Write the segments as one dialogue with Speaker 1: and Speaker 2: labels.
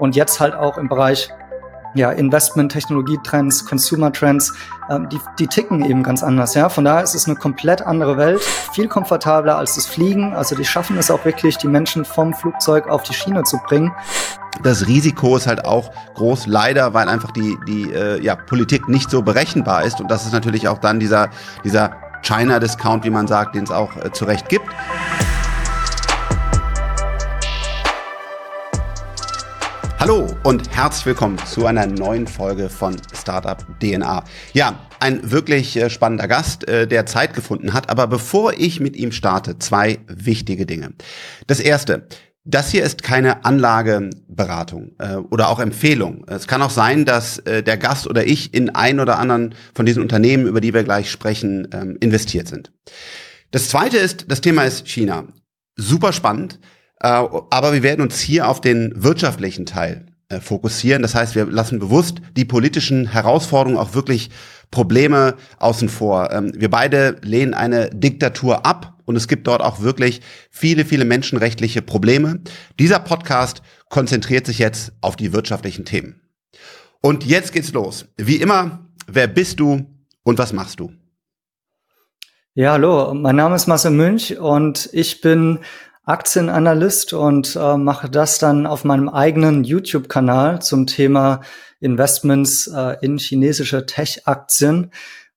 Speaker 1: und jetzt halt auch im Bereich ja, Investment, Technologietrends, Consumer Trends, ähm, die, die ticken eben ganz anders. Ja, von daher ist es eine komplett andere Welt, viel komfortabler als das Fliegen. Also die schaffen es auch wirklich, die Menschen vom Flugzeug auf die Schiene zu bringen.
Speaker 2: Das Risiko ist halt auch groß, leider, weil einfach die die äh, ja, Politik nicht so berechenbar ist und das ist natürlich auch dann dieser dieser China Discount, wie man sagt, den es auch äh, zu Recht gibt. Hallo und herzlich willkommen zu einer neuen Folge von Startup DNA. Ja, ein wirklich äh, spannender Gast, äh, der Zeit gefunden hat. Aber bevor ich mit ihm starte, zwei wichtige Dinge. Das erste. Das hier ist keine Anlageberatung äh, oder auch Empfehlung. Es kann auch sein, dass der Gast oder ich in ein oder anderen von diesen Unternehmen, über die wir gleich sprechen, ähm, investiert sind. Das zweite ist, das Thema ist China. Super spannend. Äh, aber wir werden uns hier auf den wirtschaftlichen Teil äh, fokussieren. Das heißt, wir lassen bewusst die politischen Herausforderungen auch wirklich Probleme außen vor. Ähm, wir beide lehnen eine Diktatur ab und es gibt dort auch wirklich viele, viele menschenrechtliche Probleme. Dieser Podcast konzentriert sich jetzt auf die wirtschaftlichen Themen. Und jetzt geht's los. Wie immer, wer bist du und was machst du?
Speaker 1: Ja, hallo, mein Name ist Marcel Münch und ich bin Aktienanalyst und äh, mache das dann auf meinem eigenen YouTube-Kanal zum Thema Investments äh, in chinesische Tech-Aktien.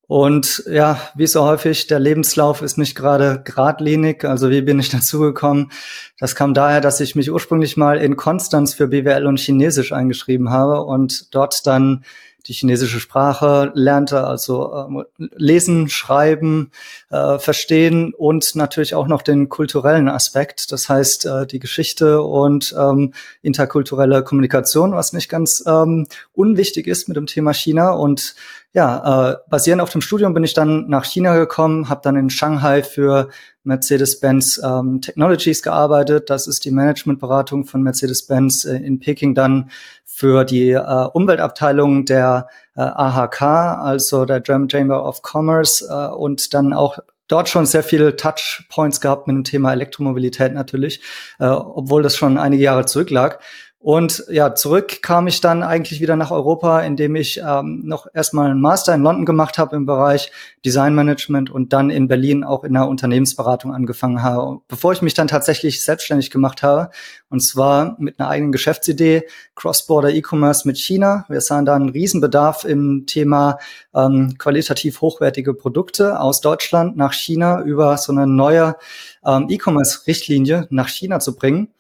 Speaker 1: Und ja, wie so häufig, der Lebenslauf ist nicht gerade geradlinig. Also wie bin ich dazu gekommen? Das kam daher, dass ich mich ursprünglich mal in Konstanz für BWL und Chinesisch eingeschrieben habe und dort dann die chinesische Sprache lernte, also äh, lesen, schreiben, äh, verstehen und natürlich auch noch den kulturellen Aspekt, das heißt äh, die Geschichte und ähm, interkulturelle Kommunikation, was nicht ganz ähm, unwichtig ist mit dem Thema China. Und ja, äh, basierend auf dem Studium bin ich dann nach China gekommen, habe dann in Shanghai für Mercedes-Benz ähm, Technologies gearbeitet. Das ist die Managementberatung von Mercedes-Benz äh, in Peking dann für die äh, Umweltabteilung der äh, AHK, also der German Chamber of Commerce äh, und dann auch dort schon sehr viele Touchpoints gehabt mit dem Thema Elektromobilität natürlich, äh, obwohl das schon einige Jahre zurücklag. Und ja, zurück kam ich dann eigentlich wieder nach Europa, indem ich ähm, noch erstmal einen Master in London gemacht habe im Bereich Design Management und dann in Berlin auch in einer Unternehmensberatung angefangen habe, bevor ich mich dann tatsächlich selbstständig gemacht habe. Und zwar mit einer eigenen Geschäftsidee, Cross-Border E-Commerce mit China. Wir sahen da einen Riesenbedarf im Thema ähm, qualitativ hochwertige Produkte aus Deutschland nach China über so eine neue ähm, E-Commerce-Richtlinie nach China zu bringen.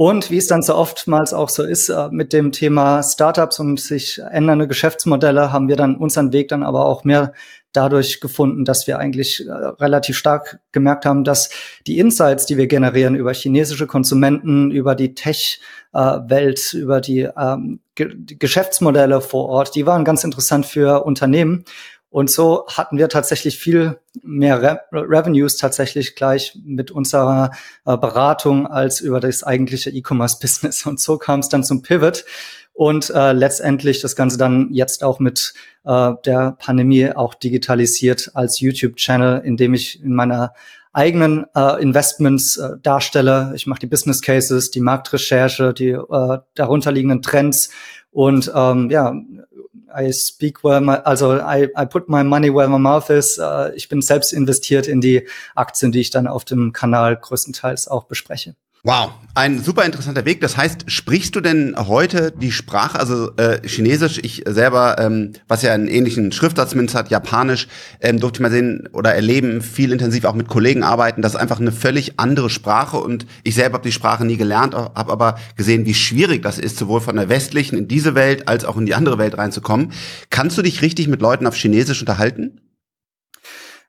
Speaker 1: Und wie es dann so oftmals auch so ist äh, mit dem Thema Startups und sich ändernde Geschäftsmodelle, haben wir dann unseren Weg dann aber auch mehr dadurch gefunden, dass wir eigentlich äh, relativ stark gemerkt haben, dass die Insights, die wir generieren über chinesische Konsumenten, über die Tech-Welt, über die, ähm, die Geschäftsmodelle vor Ort, die waren ganz interessant für Unternehmen. Und so hatten wir tatsächlich viel mehr Re Revenues tatsächlich gleich mit unserer äh, Beratung als über das eigentliche E-Commerce-Business. Und so kam es dann zum Pivot und äh, letztendlich das Ganze dann jetzt auch mit äh, der Pandemie auch digitalisiert als YouTube-Channel, in dem ich in meiner eigenen äh, Investments äh, darstelle. Ich mache die Business Cases, die Marktrecherche, die äh, darunterliegenden Trends und ähm, ja, I speak where my, also I, I put my money where my mouth is. Uh, ich bin selbst investiert in die Aktien, die ich dann auf dem Kanal größtenteils auch bespreche.
Speaker 2: Wow, ein super interessanter Weg. Das heißt, sprichst du denn heute die Sprache, also äh, Chinesisch, ich selber, ähm, was ja einen ähnlichen Schriftsatz zumindest hat, Japanisch, ähm, durfte ich mal sehen oder erleben, viel intensiv auch mit Kollegen arbeiten. Das ist einfach eine völlig andere Sprache und ich selber habe die Sprache nie gelernt, habe aber gesehen, wie schwierig das ist, sowohl von der westlichen in diese Welt als auch in die andere Welt reinzukommen. Kannst du dich richtig mit Leuten auf Chinesisch unterhalten?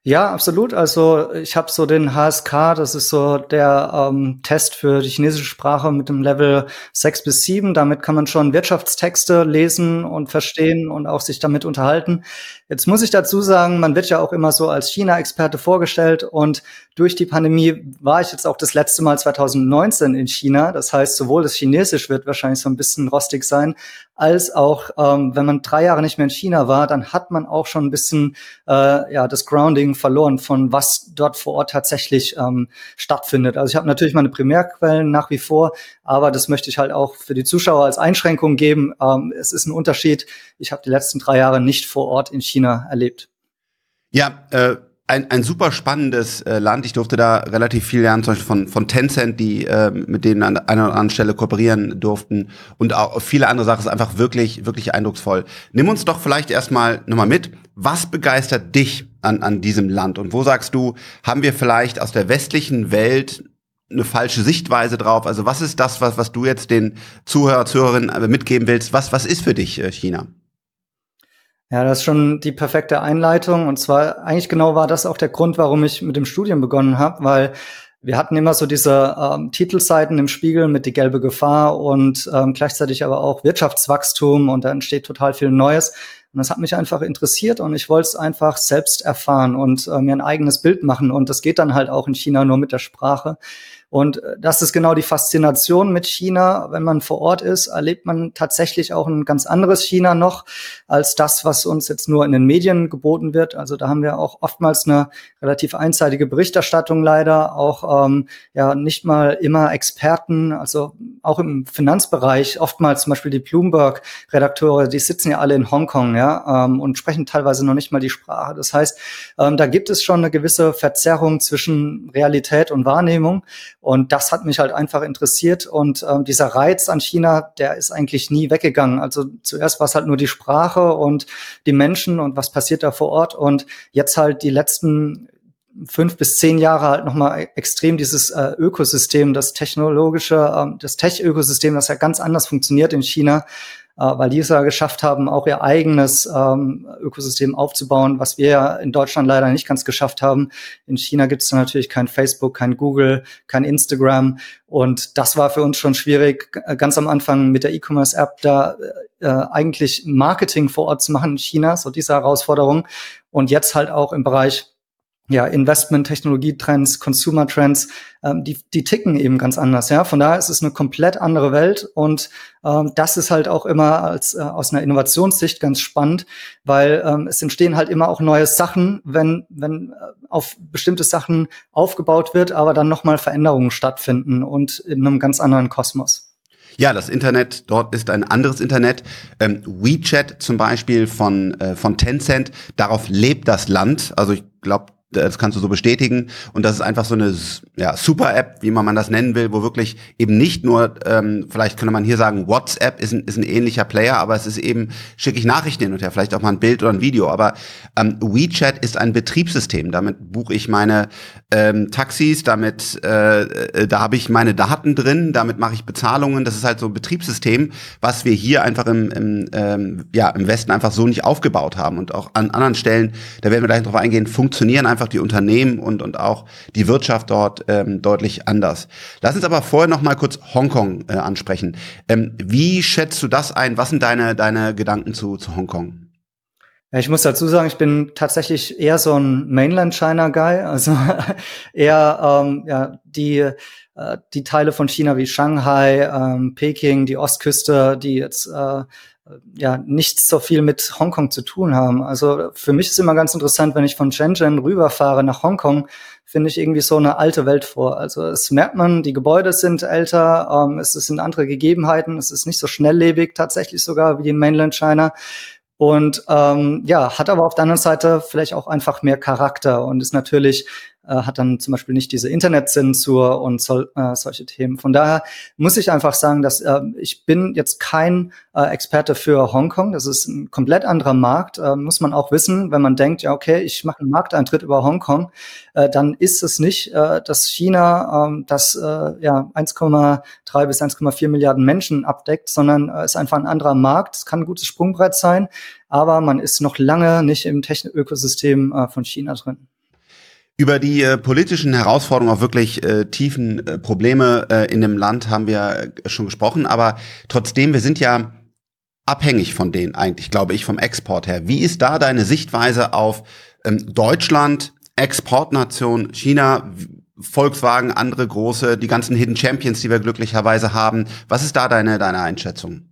Speaker 1: Ja, absolut. Also ich habe so den HSK, das ist so der ähm, Test für die chinesische Sprache mit dem Level 6 bis 7. Damit kann man schon Wirtschaftstexte lesen und verstehen und auch sich damit unterhalten. Jetzt muss ich dazu sagen, man wird ja auch immer so als China-Experte vorgestellt und durch die Pandemie war ich jetzt auch das letzte Mal 2019 in China. Das heißt, sowohl das Chinesisch wird wahrscheinlich so ein bisschen rostig sein, als auch, ähm, wenn man drei Jahre nicht mehr in China war, dann hat man auch schon ein bisschen äh, ja das Grounding verloren von was dort vor Ort tatsächlich ähm, stattfindet. Also ich habe natürlich meine Primärquellen nach wie vor, aber das möchte ich halt auch für die Zuschauer als Einschränkung geben. Ähm, es ist ein Unterschied. Ich habe die letzten drei Jahre nicht vor Ort in China erlebt.
Speaker 2: Ja, äh ein, ein super spannendes äh, Land. Ich durfte da relativ viel lernen, zum Beispiel von, von Tencent, die äh, mit denen an einer oder anderen Stelle kooperieren durften. Und auch viele andere Sachen ist einfach wirklich, wirklich eindrucksvoll. Nimm uns doch vielleicht erstmal nochmal mit. Was begeistert dich an, an diesem Land? Und wo sagst du, haben wir vielleicht aus der westlichen Welt eine falsche Sichtweise drauf? Also was ist das, was, was du jetzt den Zuhörer, Zuhörerinnen mitgeben willst? Was, was ist für dich äh, China?
Speaker 1: Ja, das ist schon die perfekte Einleitung. Und zwar eigentlich genau war das auch der Grund, warum ich mit dem Studium begonnen habe, weil wir hatten immer so diese ähm, Titelseiten im Spiegel mit die gelbe Gefahr und ähm, gleichzeitig aber auch Wirtschaftswachstum und da entsteht total viel Neues. Und das hat mich einfach interessiert und ich wollte es einfach selbst erfahren und äh, mir ein eigenes Bild machen. Und das geht dann halt auch in China nur mit der Sprache. Und äh, das ist genau die Faszination mit China. Wenn man vor Ort ist, erlebt man tatsächlich auch ein ganz anderes China noch als das, was uns jetzt nur in den Medien geboten wird. Also da haben wir auch oftmals eine relativ einseitige Berichterstattung leider, auch ähm, ja nicht mal immer Experten, also auch im Finanzbereich, oftmals zum Beispiel die Bloomberg-Redakteure, die sitzen ja alle in Hongkong, ja, ähm, und sprechen teilweise noch nicht mal die Sprache. Das heißt, ähm, da gibt es schon eine gewisse Verzerrung zwischen Realität und Wahrnehmung. Und das hat mich halt einfach interessiert. Und ähm, dieser Reiz an China, der ist eigentlich nie weggegangen. Also zuerst war es halt nur die Sprache und die Menschen und was passiert da vor Ort. Und jetzt halt die letzten fünf bis zehn Jahre halt nochmal extrem dieses äh, Ökosystem, das technologische, ähm, das Tech-Ökosystem, das ja ganz anders funktioniert in China, weil die es ja geschafft haben, auch ihr eigenes ähm, Ökosystem aufzubauen, was wir ja in Deutschland leider nicht ganz geschafft haben. In China gibt es natürlich kein Facebook, kein Google, kein Instagram. Und das war für uns schon schwierig, ganz am Anfang mit der E-Commerce-App da äh, eigentlich Marketing vor Ort zu machen in China, so diese Herausforderung. Und jetzt halt auch im Bereich ja, Investment, Technologietrends, Consumer Trends, ähm, die, die ticken eben ganz anders. Ja, von daher ist es eine komplett andere Welt und ähm, das ist halt auch immer als äh, aus einer Innovationssicht ganz spannend, weil ähm, es entstehen halt immer auch neue Sachen, wenn wenn äh, auf bestimmte Sachen aufgebaut wird, aber dann nochmal Veränderungen stattfinden und in einem ganz anderen Kosmos.
Speaker 2: Ja, das Internet dort ist ein anderes Internet. Ähm, WeChat zum Beispiel von, äh, von Tencent, darauf lebt das Land. Also ich glaube, das kannst du so bestätigen. Und das ist einfach so eine ja, Super-App, wie man, das nennen will, wo wirklich eben nicht nur, ähm, vielleicht könnte man hier sagen, WhatsApp ist ein, ist ein ähnlicher Player, aber es ist eben, schicke ich Nachrichten hin und her, vielleicht auch mal ein Bild oder ein Video. Aber ähm, WeChat ist ein Betriebssystem. Damit buche ich meine ähm, Taxis, damit äh, äh, da habe ich meine Daten drin, damit mache ich Bezahlungen. Das ist halt so ein Betriebssystem, was wir hier einfach im, im, ähm, ja, im Westen einfach so nicht aufgebaut haben. Und auch an anderen Stellen, da werden wir gleich drauf eingehen, funktionieren einfach einfach die Unternehmen und, und auch die Wirtschaft dort ähm, deutlich anders. Lass uns aber vorher noch mal kurz Hongkong äh, ansprechen. Ähm, wie schätzt du das ein? Was sind deine, deine Gedanken zu, zu Hongkong?
Speaker 1: Ich muss dazu sagen, ich bin tatsächlich eher so ein Mainland China Guy, also eher ähm, ja die äh, die Teile von China wie Shanghai, ähm, Peking, die Ostküste, die jetzt äh, ja nichts so viel mit Hongkong zu tun haben. Also für mich ist immer ganz interessant, wenn ich von Shenzhen rüberfahre nach Hongkong, finde ich irgendwie so eine alte Welt vor. Also es merkt man, die Gebäude sind älter, ähm, es, sind andere Gegebenheiten, es ist nicht so schnelllebig tatsächlich sogar wie in Mainland China. Und ähm, ja, hat aber auf der anderen Seite vielleicht auch einfach mehr Charakter und ist natürlich hat dann zum Beispiel nicht diese Internetzensur und so, äh, solche Themen. Von daher muss ich einfach sagen, dass äh, ich bin jetzt kein äh, Experte für Hongkong. Das ist ein komplett anderer Markt. Äh, muss man auch wissen, wenn man denkt, ja okay, ich mache einen Markteintritt über Hongkong, äh, dann ist es nicht, äh, dass China äh, das äh, ja 1,3 bis 1,4 Milliarden Menschen abdeckt, sondern äh, ist einfach ein anderer Markt. Es kann ein gutes Sprungbrett sein, aber man ist noch lange nicht im Technik-Ökosystem äh, von China drin.
Speaker 2: Über die äh, politischen Herausforderungen, auch wirklich äh, tiefen äh, Probleme äh, in dem Land haben wir äh, schon gesprochen, aber trotzdem, wir sind ja abhängig von denen eigentlich, glaube ich, vom Export her. Wie ist da deine Sichtweise auf ähm, Deutschland, Exportnation, China, Volkswagen, andere große, die ganzen Hidden Champions, die wir glücklicherweise haben? Was ist da deine, deine Einschätzung?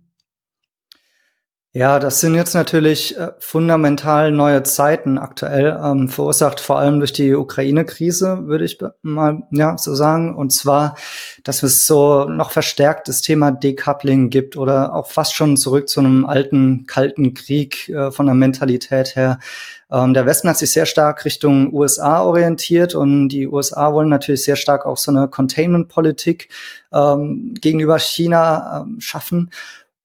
Speaker 1: Ja, das sind jetzt natürlich äh, fundamental neue Zeiten aktuell, ähm, verursacht vor allem durch die Ukraine-Krise, würde ich mal ja, so sagen. Und zwar, dass es so noch verstärkt das Thema Decoupling gibt oder auch fast schon zurück zu einem alten, kalten Krieg äh, von der Mentalität her. Ähm, der Westen hat sich sehr stark Richtung USA orientiert und die USA wollen natürlich sehr stark auch so eine Containment-Politik ähm, gegenüber China ähm, schaffen.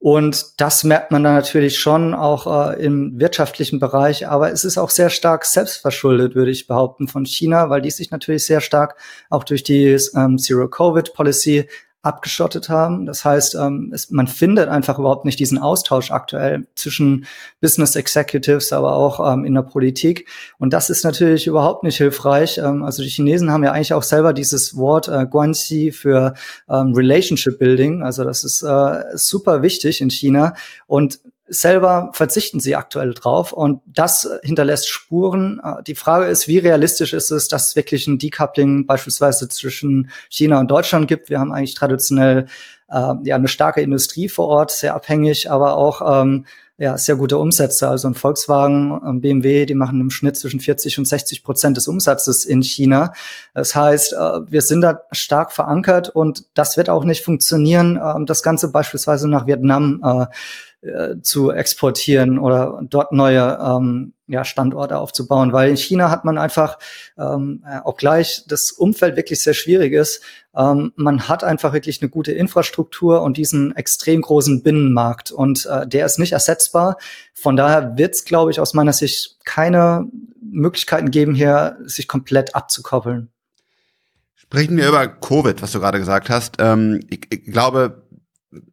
Speaker 1: Und das merkt man dann natürlich schon auch äh, im wirtschaftlichen Bereich. Aber es ist auch sehr stark selbstverschuldet, würde ich behaupten, von China, weil die sich natürlich sehr stark auch durch die ähm, Zero-Covid-Policy abgeschottet haben. Das heißt, ähm, es, man findet einfach überhaupt nicht diesen Austausch aktuell zwischen Business Executives, aber auch ähm, in der Politik. Und das ist natürlich überhaupt nicht hilfreich. Ähm, also die Chinesen haben ja eigentlich auch selber dieses Wort äh, Guanxi für ähm, Relationship Building. Also das ist äh, super wichtig in China. Und selber verzichten sie aktuell drauf und das hinterlässt Spuren. Äh, die Frage ist, wie realistisch ist es, dass es wirklich ein Decoupling beispielsweise zwischen China und Deutschland gibt? Wir haben eigentlich traditionell äh, ja eine starke Industrie vor Ort, sehr abhängig, aber auch ähm, ja, sehr gute Umsätze. Also ein Volkswagen, ein BMW, die machen im Schnitt zwischen 40 und 60 Prozent des Umsatzes in China. Das heißt, äh, wir sind da stark verankert und das wird auch nicht funktionieren, ähm, das Ganze beispielsweise nach Vietnam äh, zu exportieren oder dort neue ähm, ja, Standorte aufzubauen, weil in China hat man einfach ähm, äh, auch gleich das Umfeld wirklich sehr schwierig ist. Ähm, man hat einfach wirklich eine gute Infrastruktur und diesen extrem großen Binnenmarkt und äh, der ist nicht ersetzbar. Von daher wird es, glaube ich, aus meiner Sicht keine Möglichkeiten geben, hier sich komplett abzukoppeln.
Speaker 2: Sprechen wir über Covid, was du gerade gesagt hast. Ähm, ich, ich glaube,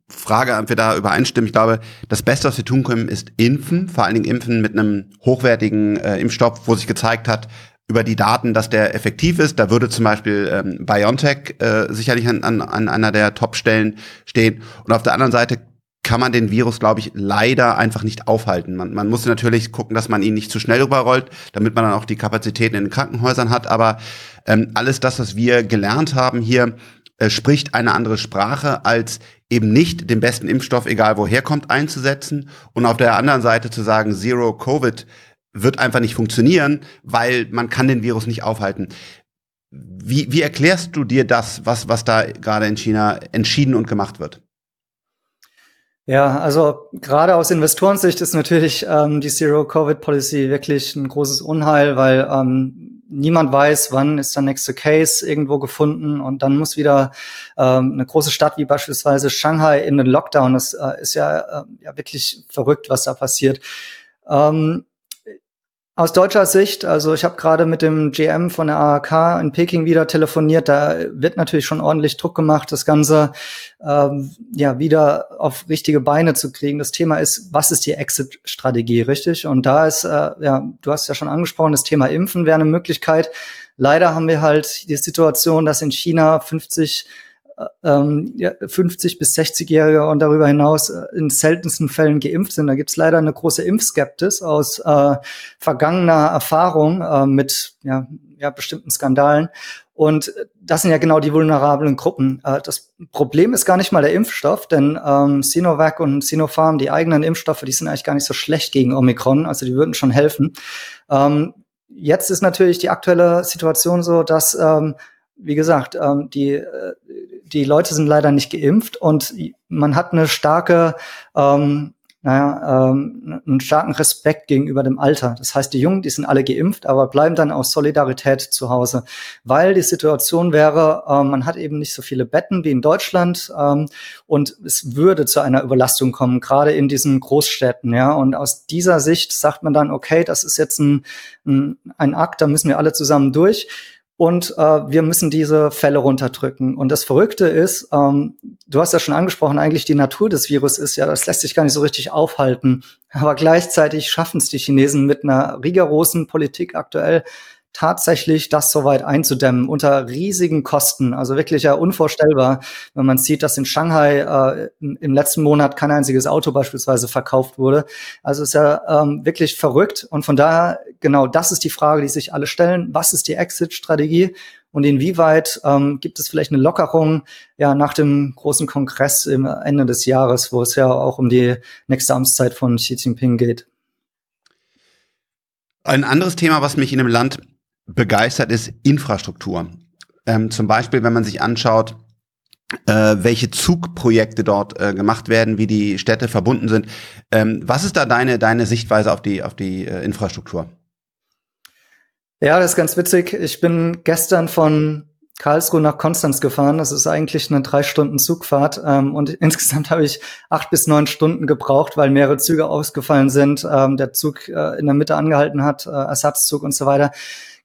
Speaker 2: Frage, ob wir da übereinstimmen. Ich glaube, das Beste, was wir tun können, ist impfen. Vor allen Dingen impfen mit einem hochwertigen äh, Impfstoff, wo sich gezeigt hat, über die Daten, dass der effektiv ist. Da würde zum Beispiel ähm, BioNTech äh, sicherlich an, an, an einer der Top-Stellen stehen. Und auf der anderen Seite kann man den Virus, glaube ich, leider einfach nicht aufhalten. Man, man muss natürlich gucken, dass man ihn nicht zu schnell überrollt, damit man dann auch die Kapazitäten in den Krankenhäusern hat. Aber ähm, alles das, was wir gelernt haben hier, äh, spricht eine andere Sprache als eben nicht den besten Impfstoff, egal woher kommt, einzusetzen und auf der anderen Seite zu sagen, Zero Covid wird einfach nicht funktionieren, weil man kann den Virus nicht aufhalten. Wie, wie erklärst du dir das, was, was da gerade in China entschieden und gemacht wird?
Speaker 1: Ja, also gerade aus Investorensicht ist natürlich ähm, die Zero-Covid-Policy wirklich ein großes Unheil, weil ähm, niemand weiß, wann ist der nächste Case irgendwo gefunden und dann muss wieder ähm, eine große Stadt wie beispielsweise Shanghai in den Lockdown. Das äh, ist ja, äh, ja wirklich verrückt, was da passiert. Ähm, aus deutscher Sicht, also ich habe gerade mit dem GM von der AHK in Peking wieder telefoniert, da wird natürlich schon ordentlich Druck gemacht, das Ganze ähm, ja wieder auf richtige Beine zu kriegen. Das Thema ist, was ist die Exit-Strategie, richtig? Und da ist, äh, ja, du hast ja schon angesprochen, das Thema Impfen wäre eine Möglichkeit. Leider haben wir halt die Situation, dass in China 50 ähm, ja, 50 bis 60-Jährige und darüber hinaus äh, in seltensten Fällen geimpft sind. Da gibt es leider eine große Impfskeptis aus äh, vergangener Erfahrung äh, mit ja, ja, bestimmten Skandalen. Und das sind ja genau die vulnerablen Gruppen. Äh, das Problem ist gar nicht mal der Impfstoff, denn ähm, Sinovac und Sinopharm, die eigenen Impfstoffe, die sind eigentlich gar nicht so schlecht gegen Omikron, also die würden schon helfen. Ähm, jetzt ist natürlich die aktuelle Situation so, dass ähm, wie gesagt, ähm, die, äh, die Leute sind leider nicht geimpft und man hat eine starke, ähm, naja, ähm, einen starken Respekt gegenüber dem Alter. Das heißt, die Jungen, die sind alle geimpft, aber bleiben dann aus Solidarität zu Hause, weil die Situation wäre, ähm, man hat eben nicht so viele Betten wie in Deutschland ähm, und es würde zu einer Überlastung kommen, gerade in diesen Großstädten. Ja, und aus dieser Sicht sagt man dann, okay, das ist jetzt ein, ein, ein Akt, da müssen wir alle zusammen durch und äh, wir müssen diese Fälle runterdrücken. Und das Verrückte ist, ähm, du hast ja schon angesprochen, eigentlich die Natur des Virus ist ja, das lässt sich gar nicht so richtig aufhalten. Aber gleichzeitig schaffen es die Chinesen mit einer rigorosen Politik aktuell, tatsächlich das soweit einzudämmen unter riesigen Kosten. Also wirklich ja unvorstellbar, wenn man sieht, dass in Shanghai äh, im letzten Monat kein einziges Auto beispielsweise verkauft wurde. Also ist ja ähm, wirklich verrückt. Und von daher, genau das ist die Frage, die sich alle stellen. Was ist die Exit-Strategie? und inwieweit ähm, gibt es vielleicht eine Lockerung ja nach dem großen Kongress im Ende des Jahres, wo es ja auch um die nächste Amtszeit von Xi Jinping geht?
Speaker 2: Ein anderes Thema, was mich in dem Land begeistert, ist Infrastruktur. Ähm, zum Beispiel, wenn man sich anschaut, äh, welche Zugprojekte dort äh, gemacht werden, wie die Städte verbunden sind. Ähm, was ist da deine, deine Sichtweise auf die, auf die äh, Infrastruktur?
Speaker 1: Ja, das ist ganz witzig. Ich bin gestern von Karlsruhe nach Konstanz gefahren. Das ist eigentlich eine drei Stunden Zugfahrt. Ähm, und insgesamt habe ich acht bis neun Stunden gebraucht, weil mehrere Züge ausgefallen sind, ähm, der Zug äh, in der Mitte angehalten hat, äh, Ersatzzug und so weiter.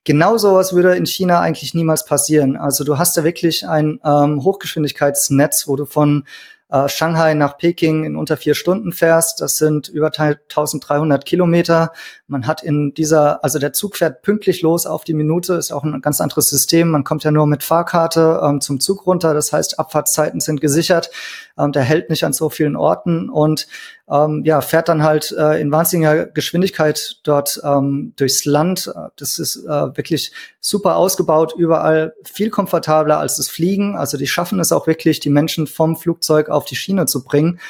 Speaker 1: Genau sowas würde in China eigentlich niemals passieren. Also du hast da wirklich ein ähm, Hochgeschwindigkeitsnetz, wo du von äh, Shanghai nach Peking in unter vier Stunden fährst. Das sind über 1300 Kilometer. Man hat in dieser, also der Zug fährt pünktlich los auf die Minute, ist auch ein ganz anderes System. Man kommt ja nur mit Fahrkarte ähm, zum Zug runter. Das heißt, Abfahrtszeiten sind gesichert. Ähm, der hält nicht an so vielen Orten und ähm, ja, fährt dann halt äh, in wahnsinniger Geschwindigkeit dort ähm, durchs Land. Das ist äh, wirklich super ausgebaut, überall viel komfortabler als das Fliegen. Also die schaffen es auch wirklich, die Menschen vom Flugzeug auf die Schiene zu bringen.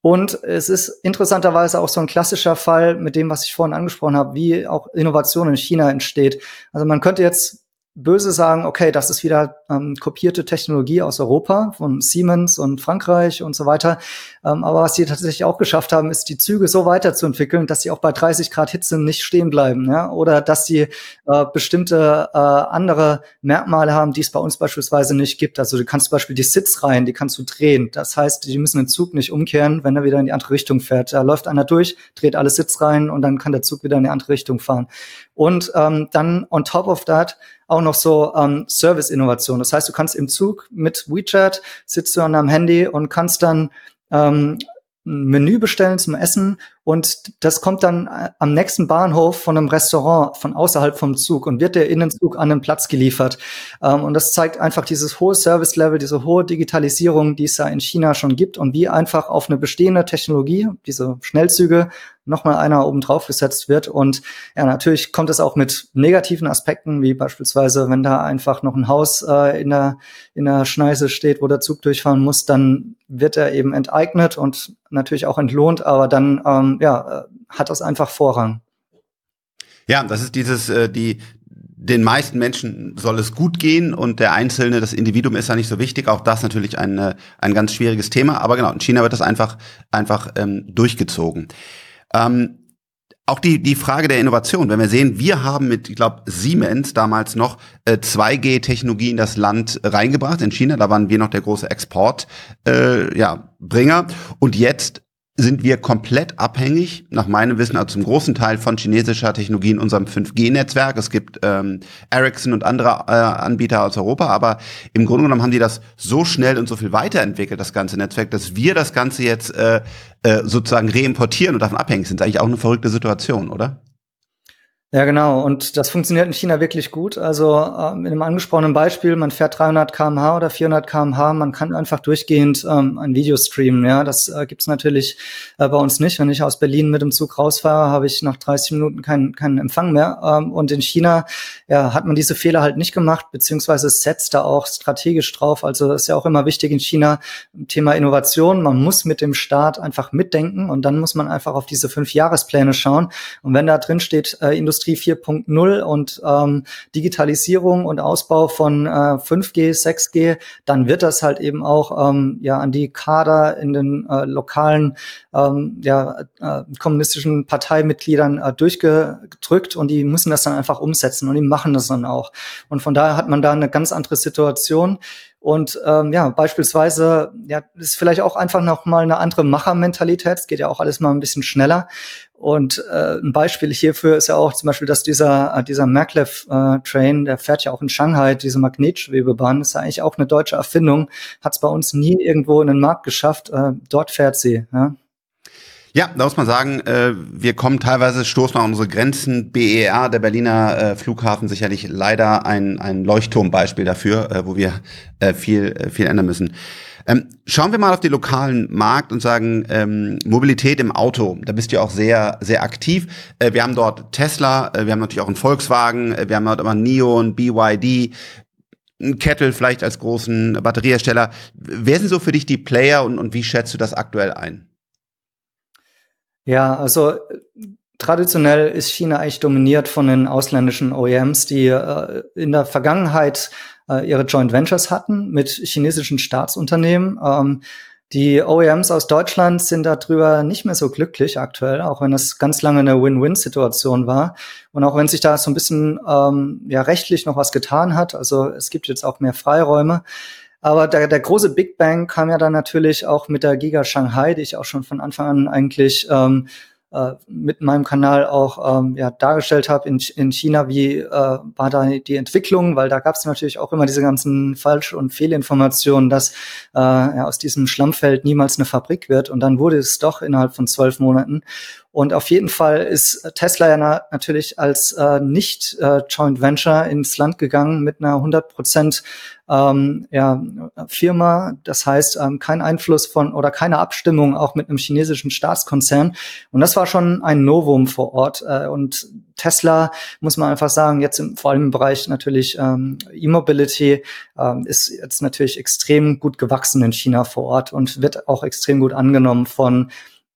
Speaker 1: Und es ist interessanterweise auch so ein klassischer Fall mit dem, was ich vorhin angesprochen habe, wie auch Innovation in China entsteht. Also man könnte jetzt böse sagen, okay, das ist wieder ähm, kopierte Technologie aus Europa von Siemens und Frankreich und so weiter. Ähm, aber was sie tatsächlich auch geschafft haben, ist die Züge so weiterzuentwickeln, dass sie auch bei 30 Grad Hitze nicht stehen bleiben, ja, oder dass sie äh, bestimmte äh, andere Merkmale haben, die es bei uns beispielsweise nicht gibt. Also du kannst zum Beispiel die Sitzreihen, die kannst du drehen. Das heißt, die müssen den Zug nicht umkehren, wenn er wieder in die andere Richtung fährt. Da läuft einer durch, dreht alle Sitzreihen und dann kann der Zug wieder in die andere Richtung fahren. Und ähm, dann on top of that auch noch so ähm, Service-Innovation. Das heißt, du kannst im Zug mit WeChat sitzt du an deinem Handy und kannst dann ähm, ein Menü bestellen zum Essen und das kommt dann äh, am nächsten Bahnhof von einem Restaurant von außerhalb vom Zug und wird der Innenzug an den Platz geliefert. Ähm, und das zeigt einfach dieses hohe Service-Level, diese hohe Digitalisierung, die es ja in China schon gibt und wie einfach auf eine bestehende Technologie, diese Schnellzüge, nochmal einer oben drauf gesetzt wird. Und ja, natürlich kommt es auch mit negativen Aspekten, wie beispielsweise, wenn da einfach noch ein Haus äh, in, der, in der Schneise steht, wo der Zug durchfahren muss, dann wird er eben enteignet und natürlich auch entlohnt, aber dann ähm, ja, äh, hat das einfach Vorrang.
Speaker 2: Ja, das ist dieses, äh, die, den meisten Menschen soll es gut gehen und der Einzelne, das Individuum ist ja nicht so wichtig. Auch das natürlich ein, äh, ein ganz schwieriges Thema. Aber genau, in China wird das einfach, einfach ähm, durchgezogen. Ähm, auch die, die Frage der Innovation, wenn wir sehen, wir haben mit, ich glaube, Siemens damals noch äh, 2G-Technologie in das Land reingebracht, in China, da waren wir noch der große Export, äh, ja, Bringer. Und jetzt sind wir komplett abhängig, nach meinem Wissen, also zum großen Teil von chinesischer Technologie in unserem 5G-Netzwerk. Es gibt ähm, Ericsson und andere äh, Anbieter aus Europa, aber im Grunde genommen haben die das so schnell und so viel weiterentwickelt, das ganze Netzwerk, dass wir das Ganze jetzt äh, äh, sozusagen reimportieren und davon abhängig sind. Das ist eigentlich auch eine verrückte Situation, oder?
Speaker 1: Ja, genau. Und das funktioniert in China wirklich gut. Also ähm, in einem angesprochenen Beispiel, man fährt 300 kmh oder 400 kmh, man kann einfach durchgehend ähm, ein Video streamen. Ja, das äh, gibt's natürlich äh, bei uns nicht. Wenn ich aus Berlin mit dem Zug rausfahre, habe ich nach 30 Minuten keinen keinen Empfang mehr. Ähm, und in China ja, hat man diese Fehler halt nicht gemacht, beziehungsweise setzt da auch strategisch drauf. Also das ist ja auch immer wichtig in China, Thema Innovation. Man muss mit dem Staat einfach mitdenken und dann muss man einfach auf diese fünf Jahrespläne schauen. Und wenn da drin steht, äh, Industrie Industrie 4.0 und ähm, Digitalisierung und Ausbau von äh, 5G, 6G, dann wird das halt eben auch ähm, ja an die Kader in den äh, lokalen ähm, ja, äh, kommunistischen Parteimitgliedern äh, durchgedrückt und die müssen das dann einfach umsetzen und die machen das dann auch. Und von daher hat man da eine ganz andere Situation. Und ähm, ja, beispielsweise, ja, ist vielleicht auch einfach noch mal eine andere Machermentalität. Es geht ja auch alles mal ein bisschen schneller. Und äh, ein Beispiel hierfür ist ja auch zum Beispiel, dass dieser, äh, dieser Maglev-Train, äh, der fährt ja auch in Shanghai, diese Magnetschwebebahn, ist ja eigentlich auch eine deutsche Erfindung, hat es bei uns nie irgendwo in den Markt geschafft. Äh, dort fährt sie. Ja.
Speaker 2: Ja, da muss man sagen, äh, wir kommen teilweise, stoßen an unsere Grenzen. BER, der Berliner äh, Flughafen, sicherlich leider ein, ein Leuchtturmbeispiel dafür, äh, wo wir äh, viel, äh, viel ändern müssen. Ähm, schauen wir mal auf den lokalen Markt und sagen, ähm, Mobilität im Auto, da bist du ja auch sehr, sehr aktiv. Äh, wir haben dort Tesla, äh, wir haben natürlich auch einen Volkswagen, äh, wir haben dort NIO, und BYD. Kettle vielleicht als großen Batteriehersteller. Wer sind so für dich die Player und, und wie schätzt du das aktuell ein?
Speaker 1: Ja, also traditionell ist China eigentlich dominiert von den ausländischen OEMs, die äh, in der Vergangenheit äh, ihre Joint Ventures hatten mit chinesischen Staatsunternehmen. Ähm, die OEMs aus Deutschland sind darüber nicht mehr so glücklich aktuell, auch wenn es ganz lange eine Win-Win-Situation war. Und auch wenn sich da so ein bisschen ähm, ja, rechtlich noch was getan hat, also es gibt jetzt auch mehr Freiräume. Aber der, der große Big Bang kam ja dann natürlich auch mit der Giga Shanghai, die ich auch schon von Anfang an eigentlich ähm, äh, mit meinem Kanal auch ähm, ja, dargestellt habe in, in China, wie äh, war da die Entwicklung, weil da gab es natürlich auch immer diese ganzen Falsch- und Fehlinformationen, dass äh, ja, aus diesem Schlammfeld niemals eine Fabrik wird. Und dann wurde es doch innerhalb von zwölf Monaten. Und auf jeden Fall ist Tesla ja na natürlich als äh, nicht äh, Joint Venture ins Land gegangen mit einer 100 Prozent ähm, ja, Firma. Das heißt, ähm, kein Einfluss von oder keine Abstimmung auch mit einem chinesischen Staatskonzern. Und das war schon ein Novum vor Ort. Äh, und Tesla, muss man einfach sagen, jetzt im, vor allem im Bereich natürlich ähm, E-Mobility ähm, ist jetzt natürlich extrem gut gewachsen in China vor Ort und wird auch extrem gut angenommen von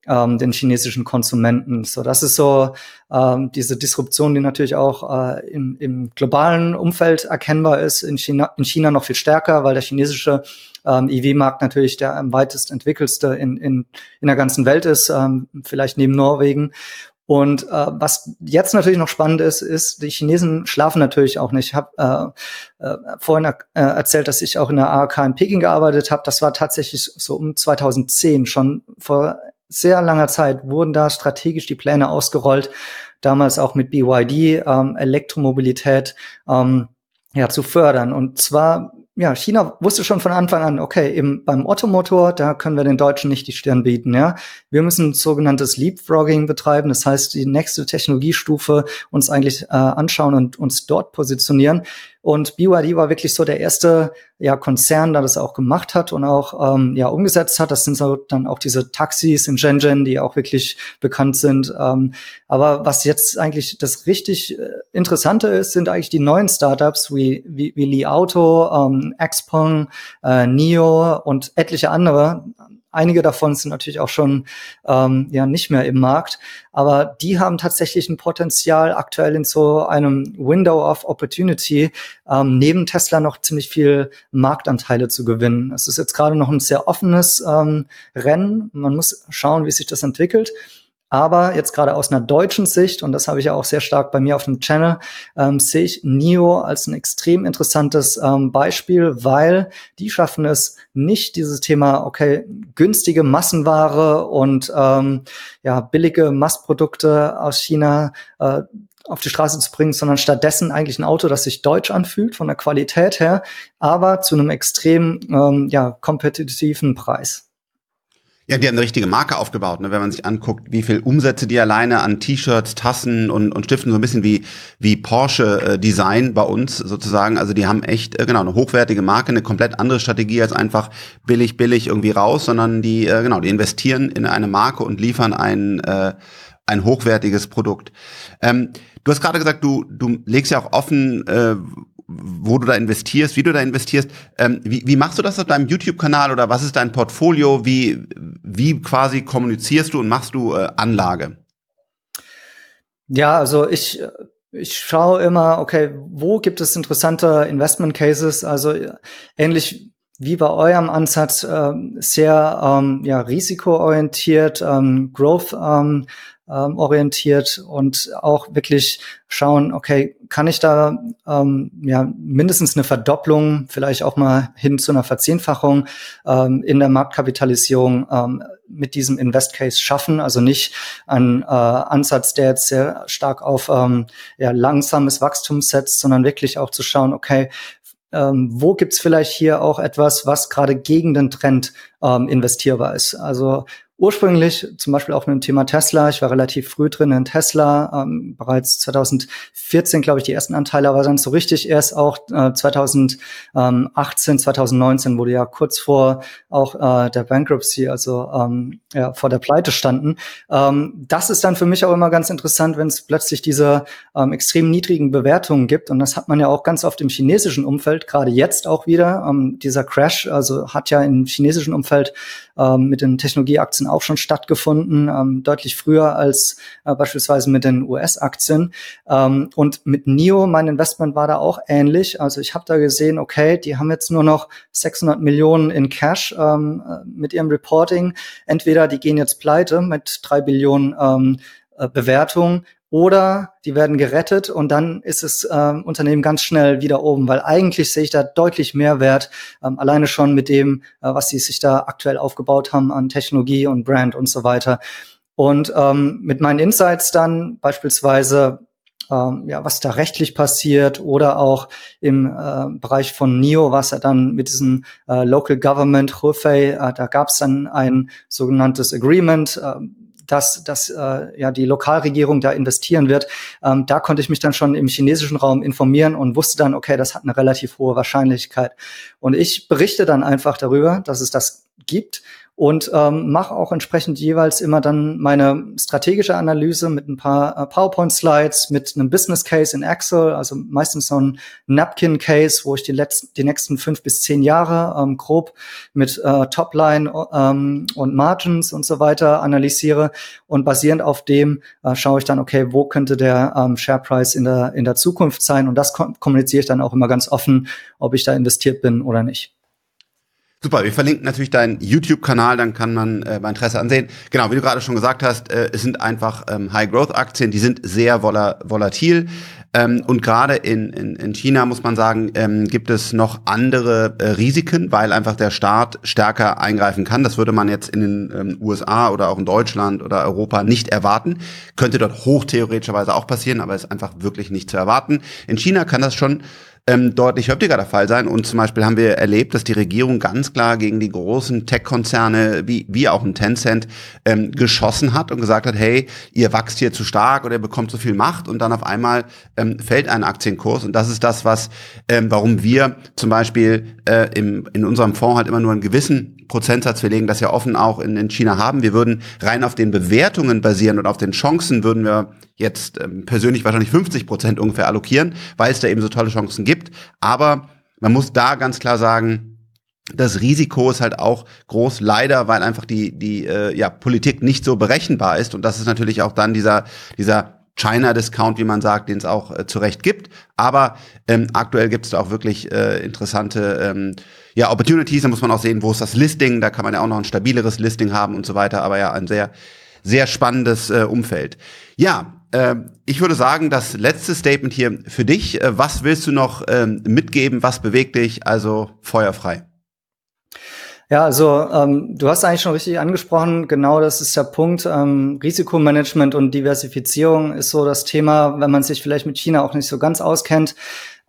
Speaker 1: ähm, den chinesischen Konsumenten. So, das ist so ähm, diese Disruption, die natürlich auch äh, im, im globalen Umfeld erkennbar ist. In China, in China noch viel stärker, weil der chinesische ähm, EV-Markt natürlich der am weitest entwickelste in, in, in der ganzen Welt ist, ähm, vielleicht neben Norwegen. Und äh, was jetzt natürlich noch spannend ist, ist, die Chinesen schlafen natürlich auch nicht. Ich habe äh, äh, vorhin äh, erzählt, dass ich auch in der ARK in Peking gearbeitet habe. Das war tatsächlich so um 2010 schon vor sehr langer Zeit wurden da strategisch die Pläne ausgerollt, damals auch mit BYD, ähm, Elektromobilität ähm, ja, zu fördern. Und zwar ja, China wusste schon von Anfang an, okay, eben beim Ottomotor, da können wir den Deutschen nicht die Stirn bieten, ja. Wir müssen sogenanntes Leapfrogging betreiben, das heißt, die nächste Technologiestufe uns eigentlich äh, anschauen und uns dort positionieren. Und BYD war wirklich so der erste ja, Konzern, der das auch gemacht hat und auch ähm, ja, umgesetzt hat. Das sind so dann auch diese Taxis in Shenzhen, die auch wirklich bekannt sind. Ähm, aber was jetzt eigentlich das richtig äh, Interessante ist, sind eigentlich die neuen Startups wie, wie, wie Li Auto, ähm, Xpeng, äh, NIO und etliche andere. Einige davon sind natürlich auch schon ähm, ja nicht mehr im Markt, aber die haben tatsächlich ein Potenzial aktuell in so einem Window of Opportunity ähm, neben Tesla noch ziemlich viel Marktanteile zu gewinnen. Es ist jetzt gerade noch ein sehr offenes ähm, Rennen. Man muss schauen, wie sich das entwickelt. Aber jetzt gerade aus einer deutschen Sicht, und das habe ich ja auch sehr stark bei mir auf dem Channel, ähm, sehe ich NIO als ein extrem interessantes ähm, Beispiel, weil die schaffen es nicht, dieses Thema, okay, günstige Massenware und ähm, ja, billige Massprodukte aus China äh, auf die Straße zu bringen, sondern stattdessen eigentlich ein Auto, das sich deutsch anfühlt von der Qualität her, aber zu einem extrem ähm, ja, kompetitiven Preis.
Speaker 2: Ja, die haben eine richtige Marke aufgebaut, ne? wenn man sich anguckt, wie viel Umsätze die alleine an T-Shirts, Tassen und, und Stiften, so ein bisschen wie, wie Porsche äh, Design bei uns sozusagen. Also die haben echt, äh, genau, eine hochwertige Marke, eine komplett andere Strategie als einfach billig, billig irgendwie raus, sondern die, äh, genau, die investieren in eine Marke und liefern ein, äh, ein hochwertiges Produkt. Ähm, du hast gerade gesagt, du, du legst ja auch offen, äh, wo du da investierst, wie du da investierst. Ähm, wie, wie machst du das auf deinem YouTube-Kanal oder was ist dein Portfolio? Wie, wie quasi kommunizierst du und machst du äh, Anlage?
Speaker 1: Ja, also ich, ich schaue immer, okay, wo gibt es interessante Investment Cases? Also ähnlich wie bei eurem Ansatz äh, sehr ähm, ja, risikoorientiert, ähm, Growth ähm, ähm, orientiert und auch wirklich schauen, okay, kann ich da ähm, ja mindestens eine Verdopplung, vielleicht auch mal hin zu einer Verzehnfachung ähm, in der Marktkapitalisierung ähm, mit diesem Invest Case schaffen. Also nicht ein äh, Ansatz, der jetzt sehr stark auf ähm, ja, langsames Wachstum setzt, sondern wirklich auch zu schauen, okay, ähm, wo gibt's vielleicht hier auch etwas, was gerade gegen den Trend ähm, investierbar ist? Also ursprünglich zum Beispiel auch mit dem Thema Tesla. Ich war relativ früh drin in Tesla, ähm, bereits 2014, glaube ich, die ersten Anteile, aber dann so richtig erst auch äh, 2018, 2019, wurde ja kurz vor auch äh, der Bankruptcy, also ähm, ja, vor der Pleite standen. Ähm, das ist dann für mich auch immer ganz interessant, wenn es plötzlich diese ähm, extrem niedrigen Bewertungen gibt. Und das hat man ja auch ganz oft im chinesischen Umfeld, gerade jetzt auch wieder. Ähm, dieser Crash, also hat ja im chinesischen Umfeld ähm, mit den Technologieaktien auch schon stattgefunden, ähm, deutlich früher als äh, beispielsweise mit den US-Aktien. Ähm, und mit NIO, mein Investment war da auch ähnlich. Also ich habe da gesehen, okay, die haben jetzt nur noch 600 Millionen in Cash ähm, äh, mit ihrem Reporting. Entweder die gehen jetzt pleite mit drei Billionen ähm, äh, Bewertung oder die werden gerettet und dann ist das ähm, Unternehmen ganz schnell wieder oben, weil eigentlich sehe ich da deutlich mehr Wert, ähm, alleine schon mit dem, äh, was sie sich da aktuell aufgebaut haben an Technologie und Brand und so weiter. Und ähm, mit meinen Insights dann beispielsweise, ähm, ja, was da rechtlich passiert oder auch im äh, Bereich von NIO, was er dann mit diesem äh, Local Government Hufei, äh, da gab es dann ein sogenanntes Agreement, äh, dass, dass äh, ja die Lokalregierung da investieren wird. Ähm, da konnte ich mich dann schon im chinesischen Raum informieren und wusste dann, okay, das hat eine relativ hohe Wahrscheinlichkeit. Und ich berichte dann einfach darüber, dass es das gibt und ähm, mache auch entsprechend jeweils immer dann meine strategische Analyse mit ein paar äh, PowerPoint-Slides, mit einem Business Case in Excel, also meistens so ein Napkin-Case, wo ich die, letzten, die nächsten fünf bis zehn Jahre ähm, grob mit äh, Topline ähm, und Margins und so weiter analysiere und basierend auf dem äh, schaue ich dann, okay, wo könnte der ähm, Share Price in der, in der Zukunft sein und das kommuniziere ich dann auch immer ganz offen, ob ich da investiert bin oder nicht.
Speaker 2: Super, wir verlinken natürlich deinen YouTube-Kanal, dann kann man äh, bei Interesse ansehen. Genau, wie du gerade schon gesagt hast, äh, es sind einfach ähm, High-Growth-Aktien, die sind sehr vola volatil. Ähm, und gerade in, in, in China, muss man sagen, ähm, gibt es noch andere äh, Risiken, weil einfach der Staat stärker eingreifen kann. Das würde man jetzt in den ähm, USA oder auch in Deutschland oder Europa nicht erwarten. Könnte dort hochtheoretischerweise auch passieren, aber ist einfach wirklich nicht zu erwarten. In China kann das schon ähm, deutlich häufiger der Fall sein. Und zum Beispiel haben wir erlebt, dass die Regierung ganz klar gegen die großen Tech-Konzerne wie, wie auch ein Tencent ähm, geschossen hat und gesagt hat, hey, ihr wächst hier zu stark oder ihr bekommt zu viel Macht und dann auf einmal ähm, fällt ein Aktienkurs. Und das ist das, was, ähm, warum wir zum Beispiel äh, im, in unserem Fonds halt immer nur einen gewissen Prozentsatz, wir legen das ja offen auch in, in China haben. Wir würden rein auf den Bewertungen basieren und auf den Chancen würden wir jetzt ähm, persönlich wahrscheinlich 50 Prozent ungefähr allokieren, weil es da eben so tolle Chancen gibt. Aber man muss da ganz klar sagen, das Risiko ist halt auch groß, leider, weil einfach die die äh, ja Politik nicht so berechenbar ist und das ist natürlich auch dann dieser dieser China-Discount, wie man sagt, den es auch äh, zu Recht gibt. Aber ähm, aktuell gibt es da auch wirklich äh, interessante ähm, ja, Opportunities. Da muss man auch sehen, wo ist das Listing. Da kann man ja auch noch ein stabileres Listing haben und so weiter. Aber ja, ein sehr, sehr spannendes äh, Umfeld. Ja, ich würde sagen, das letzte Statement hier für dich. Äh, was willst du noch äh, mitgeben? Was bewegt dich? Also feuerfrei.
Speaker 1: Ja, also ähm, du hast eigentlich schon richtig angesprochen, genau das ist der Punkt. Ähm, Risikomanagement und Diversifizierung ist so das Thema, wenn man sich vielleicht mit China auch nicht so ganz auskennt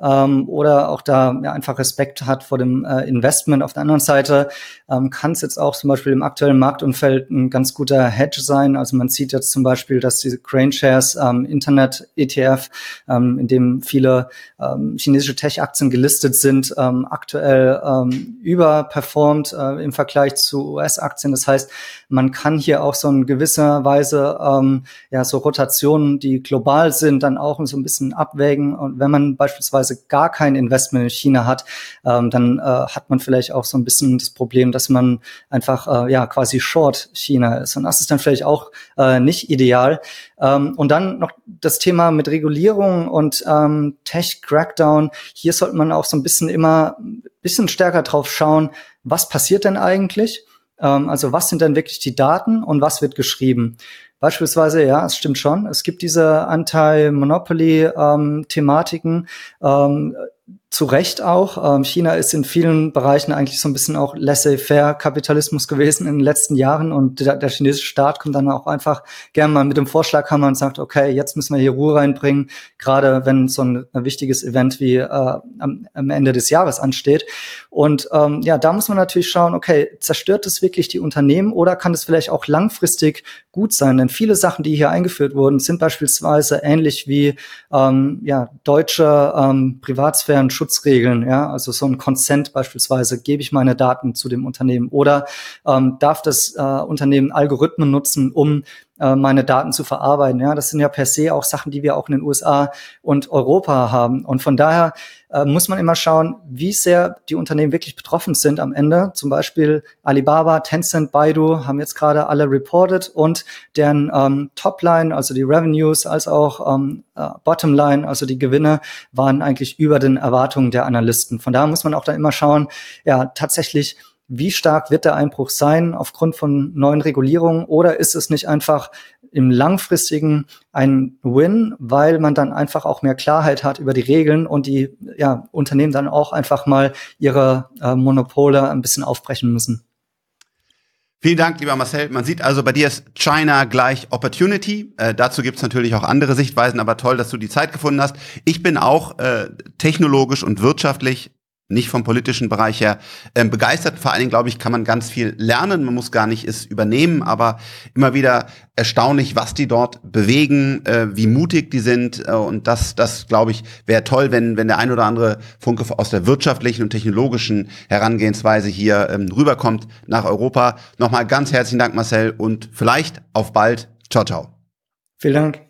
Speaker 1: ähm, oder auch da ja, einfach Respekt hat vor dem äh, Investment. Auf der anderen Seite ähm, kann es jetzt auch zum Beispiel im aktuellen Marktumfeld ein ganz guter Hedge sein. Also man sieht jetzt zum Beispiel, dass diese Crane Shares ähm, Internet ETF, ähm, in dem viele ähm, chinesische Tech-Aktien gelistet sind, ähm, aktuell ähm, überperformt äh, im Vergleich zu US-Aktien. Das heißt, man kann hier auch so in gewisser Weise ähm, ja so Rotationen, die global sind, dann auch so ein bisschen abwägen. Und wenn man beispielsweise beziehungsweise gar kein Investment in China hat, ähm, dann äh, hat man vielleicht auch so ein bisschen das Problem, dass man einfach äh, ja quasi Short China ist. Und das ist dann vielleicht auch äh, nicht ideal. Ähm, und dann noch das Thema mit Regulierung und ähm, Tech Crackdown. Hier sollte man auch so ein bisschen immer ein bisschen stärker drauf schauen, was passiert denn eigentlich? Ähm, also was sind denn wirklich die Daten und was wird geschrieben? Beispielsweise, ja, es stimmt schon. Es gibt diese Anti-Monopoly-Thematiken. Ähm, zu Recht auch. Ähm, China ist in vielen Bereichen eigentlich so ein bisschen auch laissez-faire Kapitalismus gewesen in den letzten Jahren und der, der, chinesische Staat kommt dann auch einfach gerne mal mit dem Vorschlaghammer und sagt, okay, jetzt müssen wir hier Ruhe reinbringen, gerade wenn so ein, ein wichtiges Event wie äh, am, am, Ende des Jahres ansteht. Und ähm, ja, da muss man natürlich schauen, okay, zerstört es wirklich die Unternehmen oder kann es vielleicht auch langfristig gut sein? Denn viele Sachen, die hier eingeführt wurden, sind beispielsweise ähnlich wie ähm, ja, deutsche ähm, Privatsphären Schutzregeln, ja, also so ein Consent beispielsweise, gebe ich meine Daten zu dem Unternehmen oder ähm, darf das äh, Unternehmen Algorithmen nutzen, um äh, meine Daten zu verarbeiten. Ja, das sind ja per se auch Sachen, die wir auch in den USA und Europa haben. Und von daher äh, muss man immer schauen, wie sehr die Unternehmen wirklich betroffen sind am Ende. Zum Beispiel Alibaba, Tencent, Baidu haben jetzt gerade alle reported und deren ähm, Topline, also die Revenues, als auch ähm, äh, Bottomline, also die Gewinne, waren eigentlich über den Erwartungen der Analysten. Von daher muss man auch da immer schauen, ja, tatsächlich wie stark wird der Einbruch sein aufgrund von neuen Regulierungen oder ist es nicht einfach im langfristigen ein Win, weil man dann einfach auch mehr Klarheit hat über die Regeln und die ja, Unternehmen dann auch einfach mal ihre äh, Monopole ein bisschen aufbrechen müssen.
Speaker 2: Vielen Dank, lieber Marcel. Man sieht also, bei dir ist China gleich Opportunity. Äh, dazu gibt's natürlich auch andere Sichtweisen, aber toll, dass du die Zeit gefunden hast. Ich bin auch äh, technologisch und wirtschaftlich nicht vom politischen Bereich her ähm, begeistert. Vor allen Dingen, glaube ich, kann man ganz viel lernen. Man muss gar nicht es übernehmen, aber immer wieder erstaunlich, was die dort bewegen, äh, wie mutig die sind. Äh, und das, das glaube ich, wäre toll, wenn, wenn der ein oder andere Funke aus der wirtschaftlichen und technologischen Herangehensweise hier ähm, rüberkommt nach Europa. Nochmal ganz herzlichen Dank, Marcel, und vielleicht auf bald. Ciao, ciao.
Speaker 1: Vielen Dank.